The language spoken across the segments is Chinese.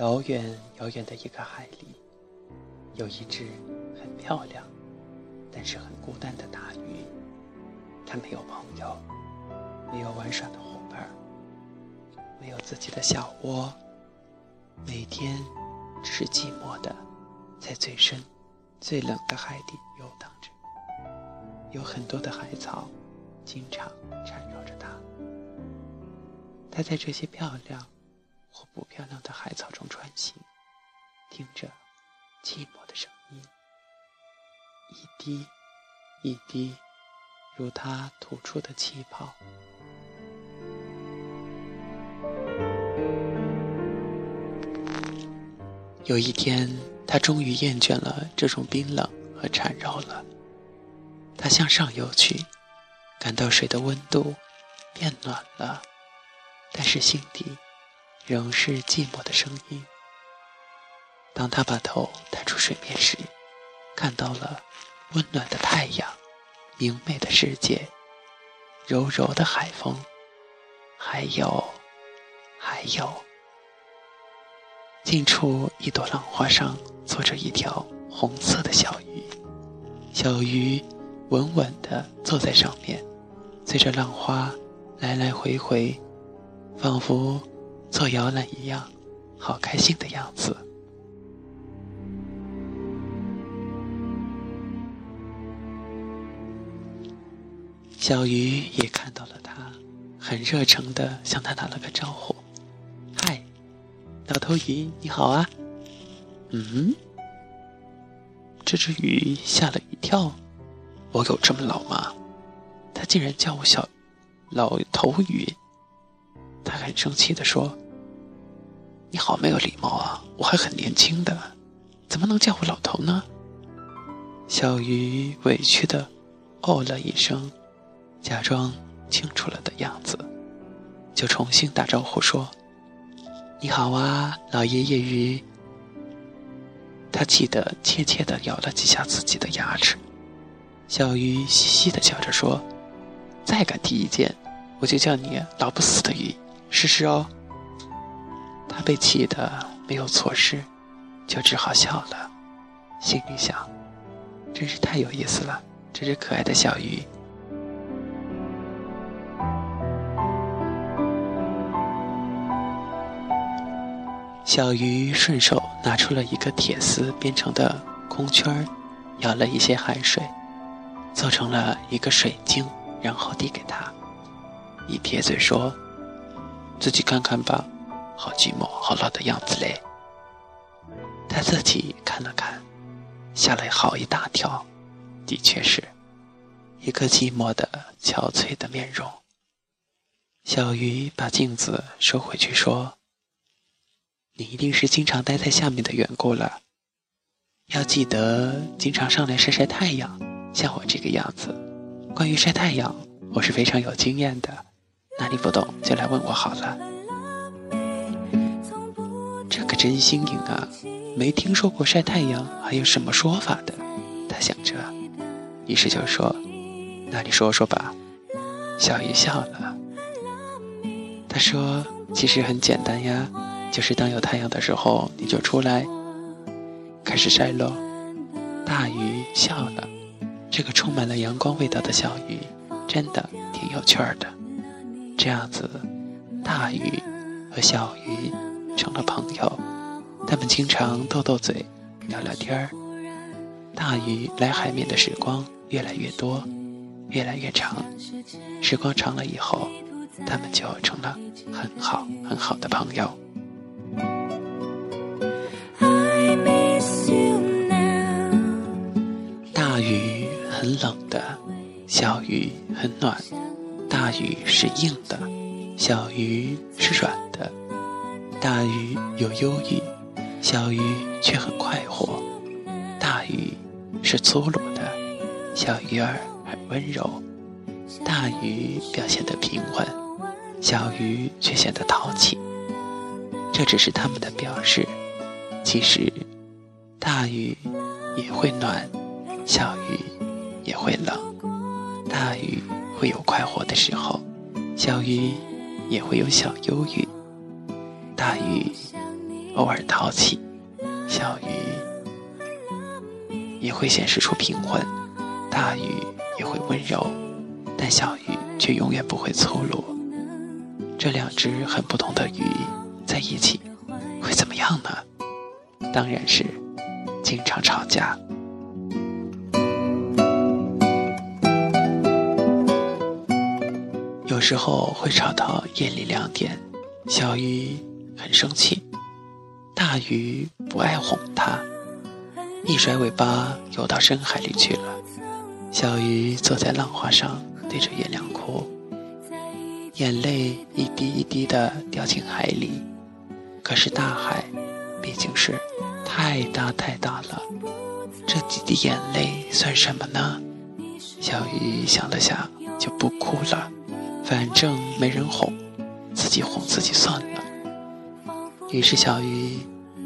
遥远遥远的一个海里，有一只很漂亮，但是很孤单的大鱼。它没有朋友，没有玩耍的伙伴，没有自己的小窝，每天只是寂寞的在最深、最冷的海底游荡着。有很多的海草，经常缠绕着它。它在这些漂亮。或不漂亮的海草中穿行，听着寂寞的声音，一滴一滴，如它吐出的气泡。有一天，他终于厌倦了这种冰冷和缠绕了。他向上游去，感到水的温度变暖了，但是心底。仍是寂寞的声音。当他把头探出水面时，看到了温暖的太阳、明媚的世界、柔柔的海风，还有，还有，近处一朵浪花上坐着一条红色的小鱼，小鱼稳稳地坐在上面，随着浪花来来回回，仿佛。坐摇篮一样，好开心的样子。小鱼也看到了他，很热诚的向他打了个招呼：“嗨，老头鱼，你好啊！”嗯，这只鱼吓了一跳，我有这么老吗？他竟然叫我小老头鱼。他很生气的说：“你好没有礼貌啊！我还很年轻的，怎么能叫我老头呢？”小鱼委屈的哦了一声，假装清楚了的样子，就重新打招呼说：“你好啊，老爷爷鱼。”他气得怯怯的咬了几下自己的牙齿。小鱼嘻嘻的笑着说：“再敢提意见，我就叫你老不死的鱼。”试试哦。他被气得没有措施，就只好笑了，心里想：真是太有意思了，这只可爱的小鱼。小鱼顺手拿出了一个铁丝编成的空圈舀了一些海水，做成了一个水晶，然后递给他，一撇嘴说。自己看看吧，好寂寞，好老的样子嘞。他自己看了看，吓了好一大跳，的确是一个寂寞的、憔悴的面容。小鱼把镜子收回去，说：“你一定是经常待在下面的缘故了，要记得经常上来晒晒太阳，像我这个样子。关于晒太阳，我是非常有经验的。”哪里不懂就来问我好了。这可真新颖啊，没听说过晒太阳还有什么说法的。他想着，于是就说：“那你说说吧。”小鱼笑了。他说：“其实很简单呀，就是当有太阳的时候，你就出来开始晒喽。”大鱼笑了。这个充满了阳光味道的小鱼，真的挺有趣儿的。这样子，大鱼和小鱼成了朋友。他们经常斗斗嘴，聊聊天儿。大鱼来海面的时光越来越多，越来越长。时光长了以后，他们就成了很好很好的朋友。大鱼很冷的，小鱼很暖。大鱼是硬的，小鱼是软的。大鱼有忧郁，小鱼却很快活。大鱼是粗鲁的，小鱼儿很温柔。大鱼表现得平稳，小鱼却显得淘气。这只是他们的表示，其实大鱼也会暖，小鱼也会冷。大鱼。会有快活的时候，小鱼也会有小忧郁。大鱼偶尔淘气，小鱼也会显示出平稳，大鱼也会温柔，但小鱼却永远不会粗鲁。这两只很不同的鱼在一起会怎么样呢？当然是经常吵架。有时候会吵到夜里两点，小鱼很生气，大鱼不爱哄它，一甩尾巴游到深海里去了。小鱼坐在浪花上，对着月亮哭，眼泪一滴一滴的掉进海里。可是大海毕竟是太大太大了，这几滴眼泪算什么呢？小鱼想了想，就不哭了。反正没人哄，自己哄自己算了。于是小鱼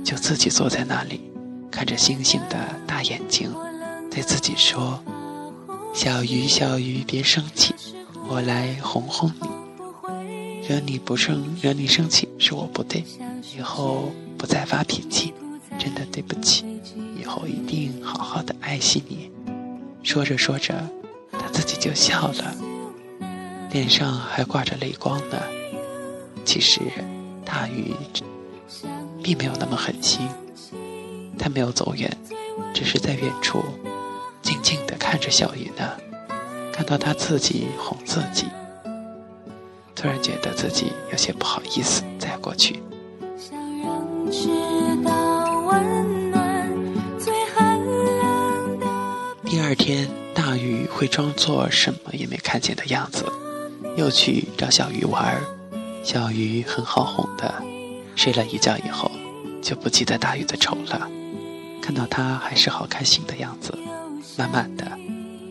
就自己坐在那里，看着星星的大眼睛，对自己说：“小鱼，小鱼，别生气，我来哄哄你。惹你不生，惹你生气是我不对，以后不再发脾气，真的对不起。以后一定好好的爱惜你。”说着说着，他自己就笑了。脸上还挂着泪光呢。其实，大鱼并没有那么狠心，他没有走远，只是在远处静静地看着小鱼呢。看到他自己哄自己，突然觉得自己有些不好意思，再过去。第二天，大鱼会装作什么也没看见的样子。又去找小鱼玩儿，小鱼很好哄的，睡了一觉以后就不记得大鱼的丑了。看到他还是好开心的样子，慢慢的，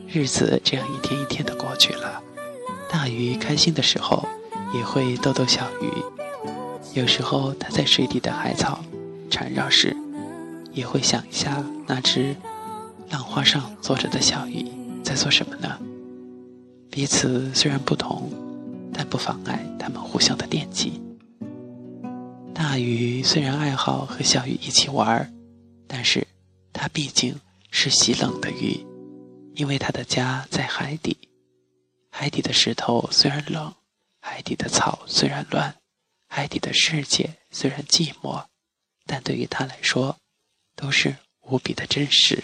日子这样一天一天的过去了。大鱼开心的时候也会逗逗小鱼，有时候它在水底的海草缠绕时，也会想一下那只浪花上坐着的小鱼在做什么呢？彼此虽然不同，但不妨碍他们互相的惦记。大鱼虽然爱好和小鱼一起玩，但是它毕竟是喜冷的鱼，因为它的家在海底。海底的石头虽然冷，海底的草虽然乱，海底的世界虽然寂寞，但对于它来说，都是无比的真实。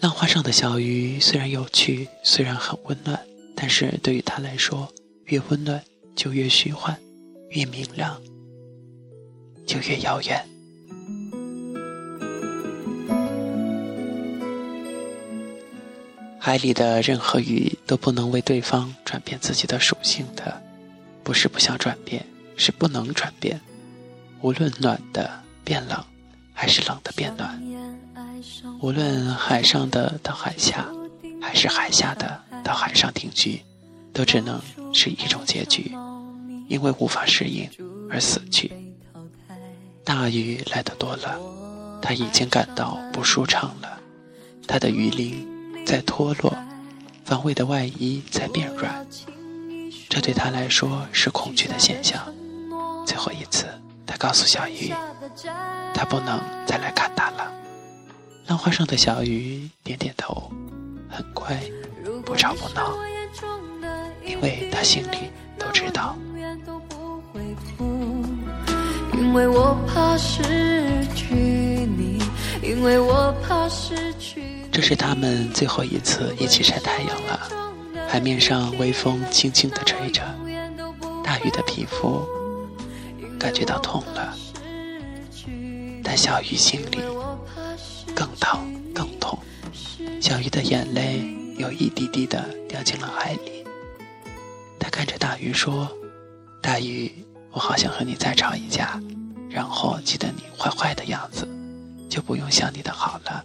浪花上的小鱼虽然有趣，虽然很温暖，但是对于他来说，越温暖就越虚幻，越明亮就越遥远。海里的任何鱼都不能为对方转变自己的属性的，不是不想转变，是不能转变。无论暖的变冷，还是冷的变暖。无论海上的到海下，还是海下的到海上定居，都只能是一种结局，因为无法适应而死去。大鱼来的多了，他已经感到不舒畅了，他的鱼鳞在脱落，防卫的外衣在变软，这对他来说是恐惧的现象。最后一次，他告诉小鱼，他不能再来看他了。浪花上的小鱼点点头，很乖，不吵不闹，因为他心里都知道。因为我怕失去你，因为我怕失去。这是他们最后一次一起晒太阳了。海面上微风轻轻地吹着，大鱼的皮肤感觉到痛了，但小鱼心里。更疼，更痛。小鱼的眼泪有一滴滴的掉进了海里。他看着大鱼说：“大鱼，我好想和你再吵一架，然后记得你坏坏的样子，就不用想你的好了，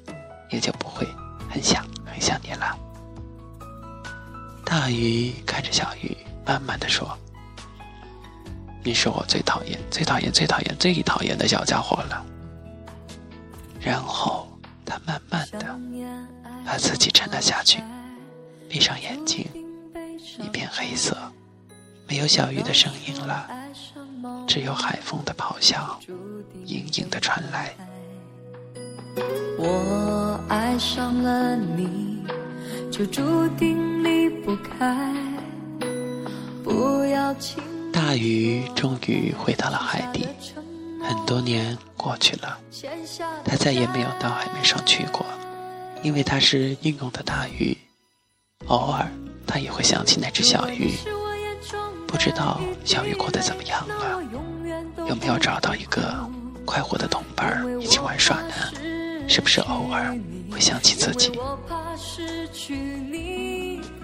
也就不会很想很想你了。”大鱼看着小鱼，慢慢的说：“你是我最讨厌、最讨厌、最讨厌、最讨厌的小家伙了。”然后。他慢慢的把自己沉了下去，闭上眼睛，一片黑色，没有小鱼的声音了，只有海风的咆哮隐隐的传来。我爱上了你，就注定离不开。不要大鱼终于回到了海底，很多年过去了，它再也没有到海面上去过，因为它是英勇的大鱼。偶尔，它也会想起那只小鱼，不知道小鱼过得怎么样了，有没有找到一个快活的同伴一起玩耍呢？是不是偶尔会想起自己？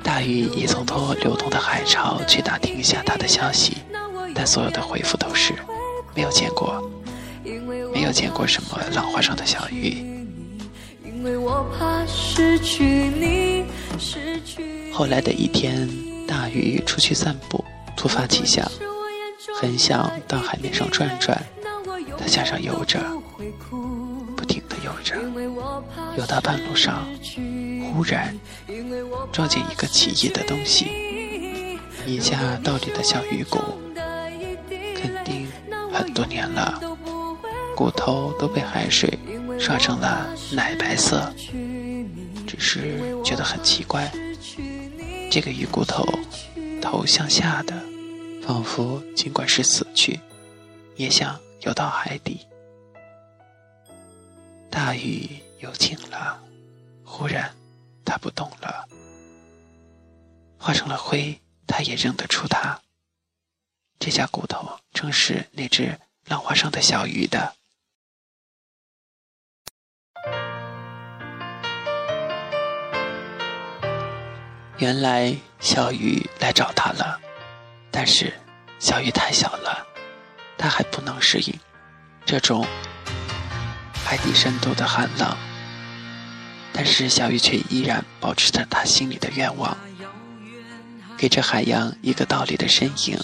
大鱼也曾托流动的海潮去打听一下他的消息，但所有的回复都是没有见过，没有见过什么浪花上的小鱼。后来的一天，大鱼出去散步，突发奇想，很想到海面上转转。他向上游着，不停地游着。游到半路上，忽然撞见一个奇异的东西，一下倒立的小鱼骨，肯定很多年了，骨头都被海水刷成了奶白色。只是觉得很奇怪，这个鱼骨头头向下的，仿佛尽管是死去，也想游到海底。大雨又静了，忽然，它不动了，化成了灰。他也认得出它，这下骨头正是那只浪花上的小鱼的。原来小鱼来找他了，但是小鱼太小了，他还不能适应这种。海底深度的寒冷，但是小鱼却依然保持着他心里的愿望，给这海洋一个倒立的身影，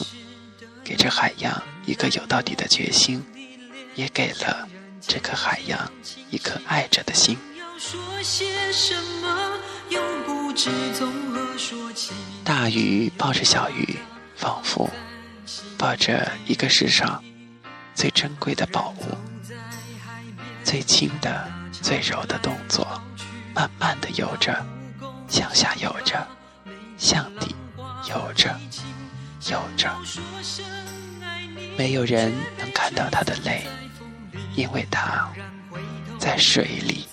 给这海洋一个有到底的决心，也给了这颗海洋一颗爱着的心。大鱼抱着小鱼，仿佛抱着一个世上最珍贵的宝物。最轻的、最柔的动作，慢慢的游着，向下游着，向底游着，游着。没有人能看到他的泪，因为他在水里。